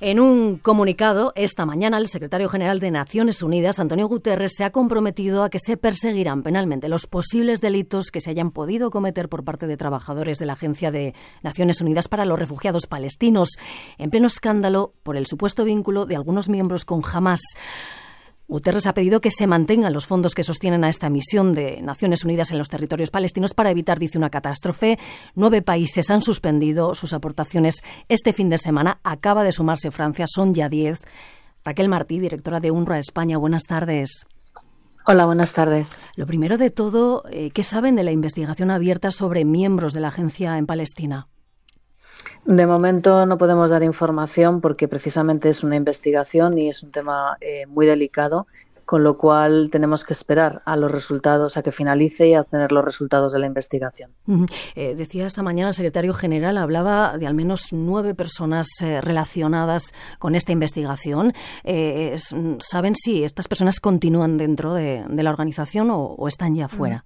En un comunicado, esta mañana, el secretario general de Naciones Unidas, Antonio Guterres, se ha comprometido a que se perseguirán penalmente los posibles delitos que se hayan podido cometer por parte de trabajadores de la Agencia de Naciones Unidas para los Refugiados Palestinos, en pleno escándalo por el supuesto vínculo de algunos miembros con Hamas. Guterres ha pedido que se mantengan los fondos que sostienen a esta misión de Naciones Unidas en los territorios palestinos para evitar, dice, una catástrofe. Nueve países han suspendido sus aportaciones este fin de semana. Acaba de sumarse Francia, son ya diez. Raquel Martí, directora de UNRWA España, buenas tardes. Hola, buenas tardes. Lo primero de todo, eh, ¿qué saben de la investigación abierta sobre miembros de la agencia en Palestina? De momento no podemos dar información porque precisamente es una investigación y es un tema eh, muy delicado, con lo cual tenemos que esperar a los resultados, a que finalice y a obtener los resultados de la investigación. Eh, decía esta mañana el secretario general, hablaba de al menos nueve personas eh, relacionadas con esta investigación. ¿Saben si estas personas continúan dentro de, la organización o, están ya fuera?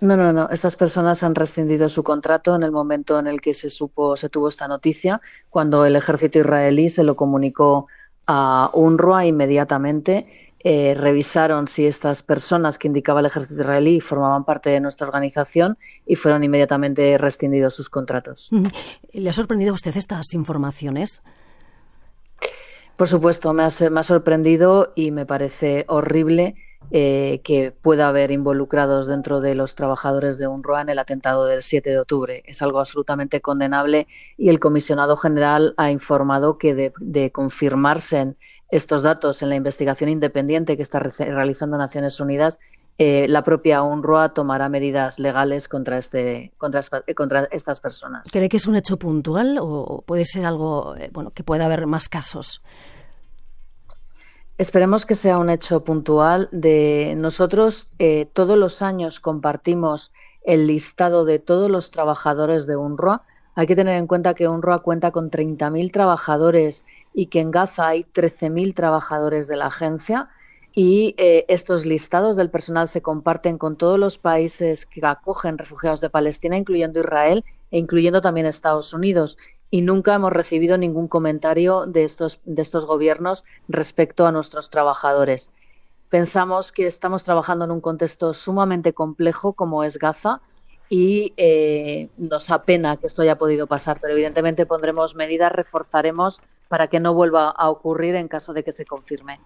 No, no, no. Estas personas han rescindido su contrato en el momento en el que se supo, se tuvo esta noticia, cuando el ejército israelí se lo comunicó a UNRWA inmediatamente. Eh, revisaron si estas personas que indicaba el ejército israelí formaban parte de nuestra organización y fueron inmediatamente rescindidos sus contratos. ¿Le ha sorprendido a usted estas informaciones? Por supuesto, me ha sorprendido y me parece horrible eh, que pueda haber involucrados dentro de los trabajadores de UNRWA en el atentado del 7 de octubre. Es algo absolutamente condenable y el comisionado general ha informado que de, confirmarse estos datos en la investigación independiente que está realizando Naciones Unidas, eh, la propia UNRWA tomará medidas legales contra, este, contra, contra, estas personas. ¿Cree que es un hecho puntual o puede ser algo eh, bueno, que pueda haber más casos? Esperemos que sea un hecho puntual. De nosotros eh, todos los años compartimos el listado de todos los trabajadores de UNRWA. Hay que tener en cuenta que UNRWA cuenta con 30.000 trabajadores y que en Gaza hay 13.000 trabajadores de la agencia. Y eh, estos listados del personal se comparten con todos los países que acogen refugiados de Palestina, incluyendo Israel e incluyendo también Estados Unidos y nunca hemos recibido ningún comentario de estos, de estos gobiernos respecto a nuestros trabajadores. Pensamos que estamos trabajando en un contexto sumamente complejo como es Gaza y eh, nos apena que esto haya podido pasar, pero evidentemente pondremos medidas, reforzaremos para que no vuelva a ocurrir en caso de que se confirme.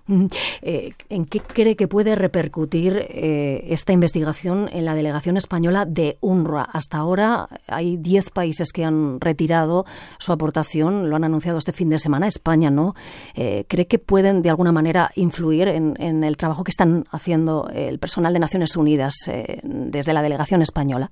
Eh, ¿En qué cree que puede repercutir eh, esta investigación en la delegación española de UNRWA? Hasta ahora hay 10 países que han retirado su aportación, lo han anunciado este fin de semana, España no. Eh, ¿Cree que pueden de alguna manera influir en, en, el trabajo que están haciendo el personal de Naciones Unidas desde la delegación española?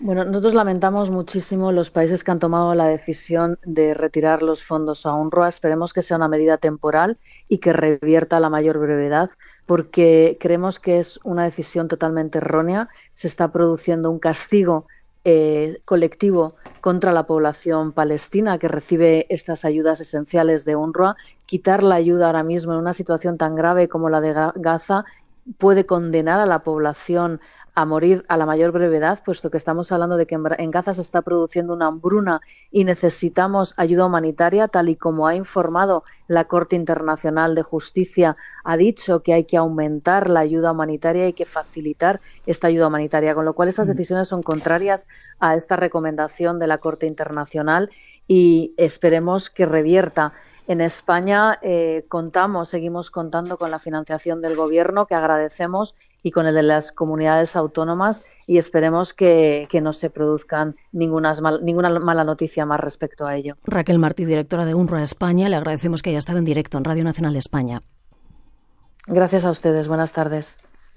Bueno, nosotros lamentamos muchísimo los países que han tomado la decisión de retirar los fondos a UNRWA. Esperemos que sea una medida temporal y que revierta a la mayor brevedad, porque creemos que es una decisión totalmente errónea. Se está produciendo un castigo eh, colectivo contra la población palestina que recibe estas ayudas esenciales de UNRWA. Quitar la ayuda ahora mismo en una situación tan grave como la de Gaza puede condenar a la población a morir a la mayor brevedad, puesto que estamos hablando de que en Gaza se está produciendo una hambruna y necesitamos ayuda humanitaria, tal y como ha informado la Corte Internacional de Justicia, ha dicho que hay que aumentar la ayuda humanitaria y que facilitar esta ayuda humanitaria, con lo cual estas mm. decisiones son contrarias a esta recomendación de la Corte Internacional y esperemos que revierta. En España eh, contamos, seguimos contando con la financiación del Gobierno, que agradecemos y con el de las comunidades autónomas y esperemos que, no se produzcan ninguna, ninguna mala noticia más respecto a ello. Raquel Martí, directora de UNRWA España, le agradecemos que haya estado en directo en Radio Nacional de España. Gracias a ustedes. Buenas tardes.